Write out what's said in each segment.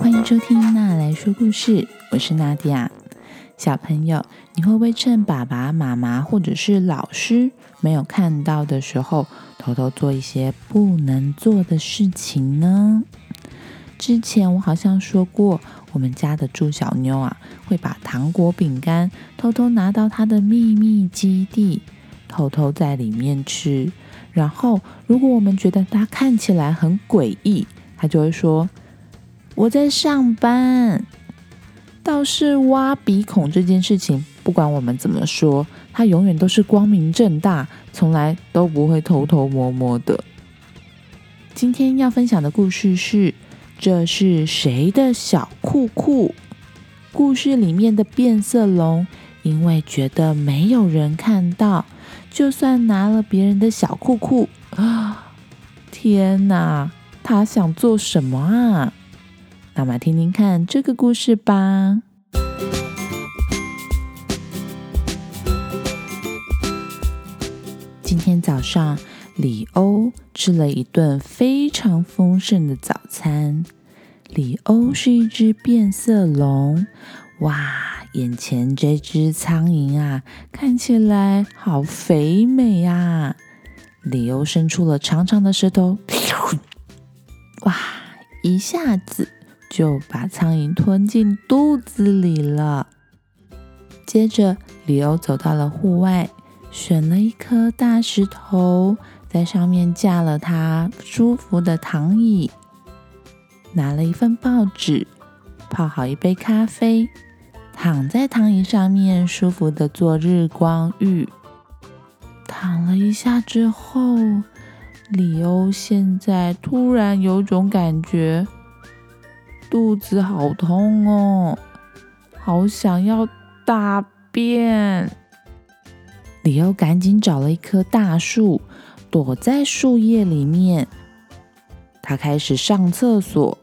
欢迎收听娜来说故事，我是娜迪亚。小朋友，你会不会趁爸爸妈妈或者是老师没有看到的时候，偷偷做一些不能做的事情呢？之前我好像说过，我们家的猪小妞啊，会把糖果、饼干偷偷拿到她的秘密基地，偷偷在里面吃。然后，如果我们觉得它看起来很诡异，它就会说：“我在上班。”倒是挖鼻孔这件事情，不管我们怎么说，它永远都是光明正大，从来都不会偷偷摸摸的。今天要分享的故事是。这是谁的小裤裤？故事里面的变色龙，因为觉得没有人看到，就算拿了别人的小裤裤啊！天哪，他想做什么啊？那么听听看这个故事吧。今天早上。里欧吃了一顿非常丰盛的早餐。里欧是一只变色龙，哇！眼前这只苍蝇啊，看起来好肥美呀！里欧伸出了长长的舌头，哇！一下子就把苍蝇吞进肚子里了。接着，里欧走到了户外，选了一颗大石头。在上面架了他舒服的躺椅，拿了一份报纸，泡好一杯咖啡，躺在躺椅上面舒服的做日光浴。躺了一下之后，里欧现在突然有种感觉，肚子好痛哦，好想要大便。里欧赶紧找了一棵大树。躲在树叶里面，他开始上厕所。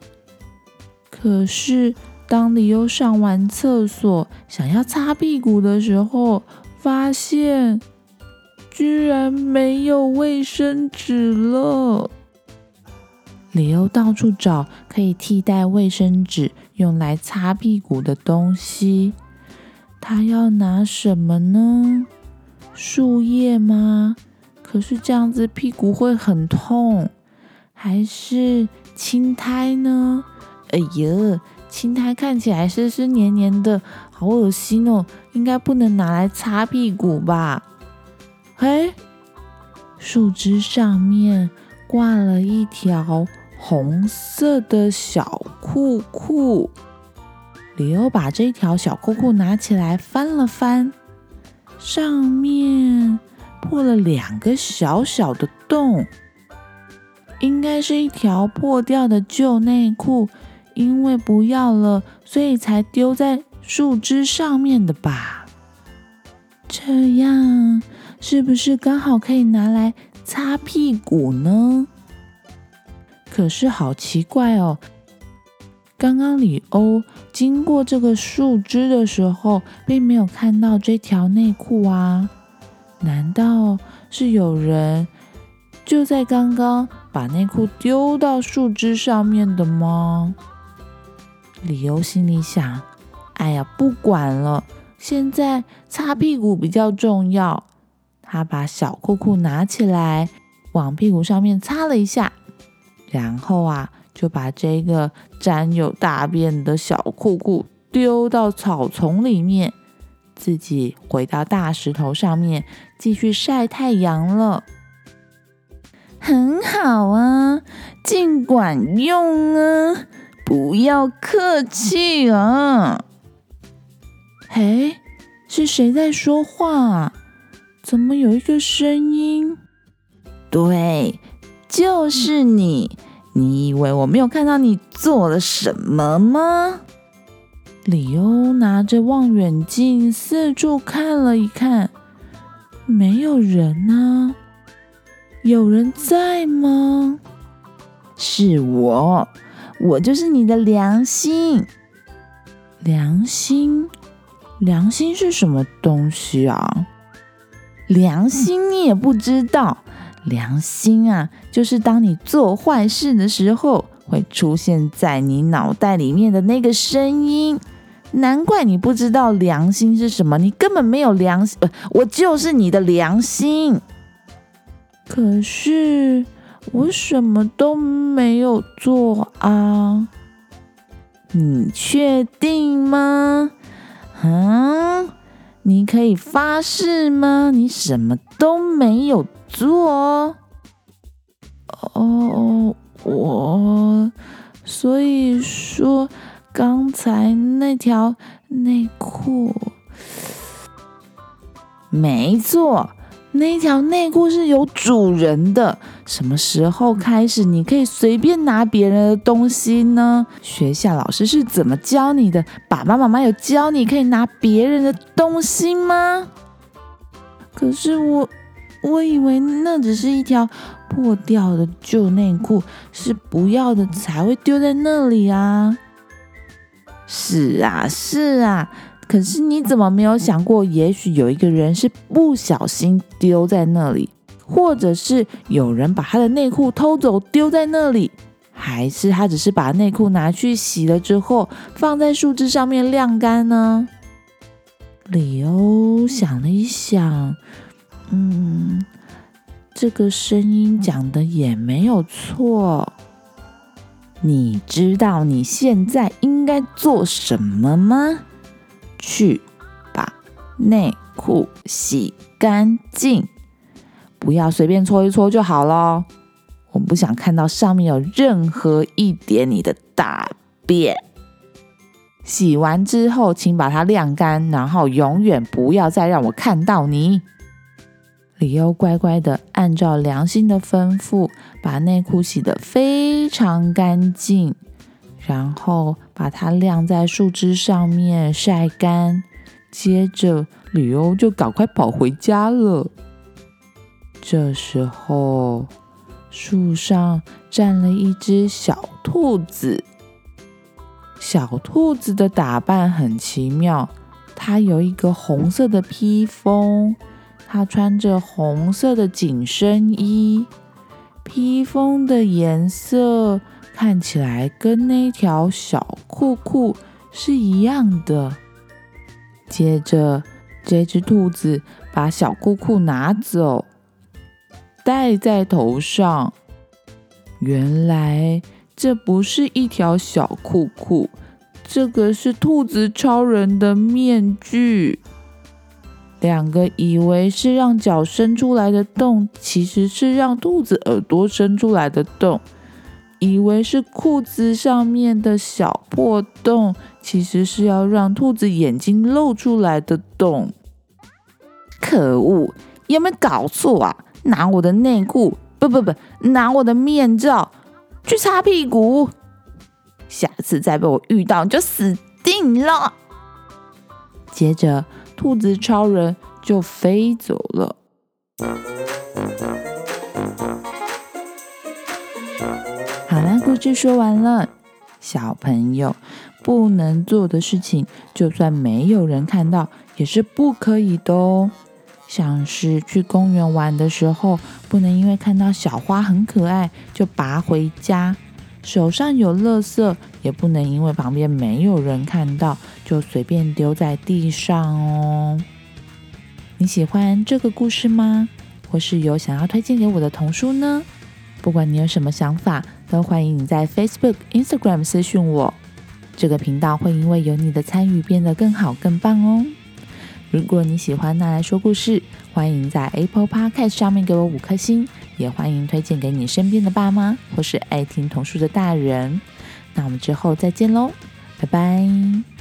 可是，当里欧上完厕所，想要擦屁股的时候，发现居然没有卫生纸了。里欧到处找可以替代卫生纸用来擦屁股的东西，他要拿什么呢？树叶吗？可是这样子屁股会很痛，还是青苔呢？哎呀，青苔看起来湿湿黏黏的，好恶心哦！应该不能拿来擦屁股吧？嘿，树枝上面挂了一条红色的小裤裤。里欧把这条小裤裤拿起来翻了翻，上面。破了两个小小的洞，应该是一条破掉的旧内裤，因为不要了，所以才丢在树枝上面的吧？这样是不是刚好可以拿来擦屁股呢？可是好奇怪哦，刚刚里欧经过这个树枝的时候，并没有看到这条内裤啊。难道是有人就在刚刚把内裤丢到树枝上面的吗？理由心里想：“哎呀，不管了，现在擦屁股比较重要。”他把小裤裤拿起来，往屁股上面擦了一下，然后啊，就把这个沾有大便的小裤裤丢到草丛里面。自己回到大石头上面继续晒太阳了，很好啊，尽管用啊，不要客气啊。嘿，是谁在说话？怎么有一个声音？对，就是你。你以为我没有看到你做了什么吗？里欧拿着望远镜四处看了一看，没有人呢。有人在吗？是我，我就是你的良心。良心？良心是什么东西啊？良心你也不知道？良心啊，就是当你做坏事的时候，会出现在你脑袋里面的那个声音。难怪你不知道良心是什么，你根本没有良心。呃，我就是你的良心。可是我什么都没有做啊！你确定吗？啊？你可以发誓吗？你什么都没有做。哦，我所以说刚才那条内裤，没错。那条内裤是有主人的。什么时候开始你可以随便拿别人的东西呢？学校老师是怎么教你的？爸爸妈妈有教你可以拿别人的东西吗？可是我，我以为那只是一条破掉的旧内裤，是不要的才会丢在那里啊。是啊，是啊。可是你怎么没有想过，也许有一个人是不小心丢在那里，或者是有人把他的内裤偷走丢在那里，还是他只是把内裤拿去洗了之后放在树枝上面晾干呢？里欧想了一想，嗯，这个声音讲的也没有错。你知道你现在应该做什么吗？去把内裤洗干净，不要随便搓一搓就好咯。我不想看到上面有任何一点你的大便。洗完之后，请把它晾干，然后永远不要再让我看到你。李欧乖乖的按照良心的吩咐，把内裤洗得非常干净。然后把它晾在树枝上面晒干，接着李欧就赶快跑回家了。这时候，树上站了一只小兔子。小兔子的打扮很奇妙，它有一个红色的披风，它穿着红色的紧身衣，披风的颜色。看起来跟那条小裤裤是一样的。接着，这只兔子把小裤裤拿走，戴在头上。原来这不是一条小裤裤，这个是兔子超人的面具。两个以为是让脚伸出来的洞，其实是让兔子耳朵伸出来的洞。以为是裤子上面的小破洞，其实是要让兔子眼睛露出来的洞。可恶，有没有搞错啊？拿我的内裤，不不不，拿我的面罩去擦屁股，下次再被我遇到就死定了。接着，兔子超人就飞走了。好啦，故事说完了。小朋友不能做的事情，就算没有人看到，也是不可以的哦。像是去公园玩的时候，不能因为看到小花很可爱就拔回家；手上有垃圾，也不能因为旁边没有人看到就随便丢在地上哦。你喜欢这个故事吗？或是有想要推荐给我的童书呢？不管你有什么想法，都欢迎你在 Facebook、Instagram 私讯我。这个频道会因为有你的参与变得更好、更棒哦。如果你喜欢那来说故事，欢迎在 Apple Podcast 上面给我五颗星，也欢迎推荐给你身边的爸妈或是爱听童书的大人。那我们之后再见喽，拜拜。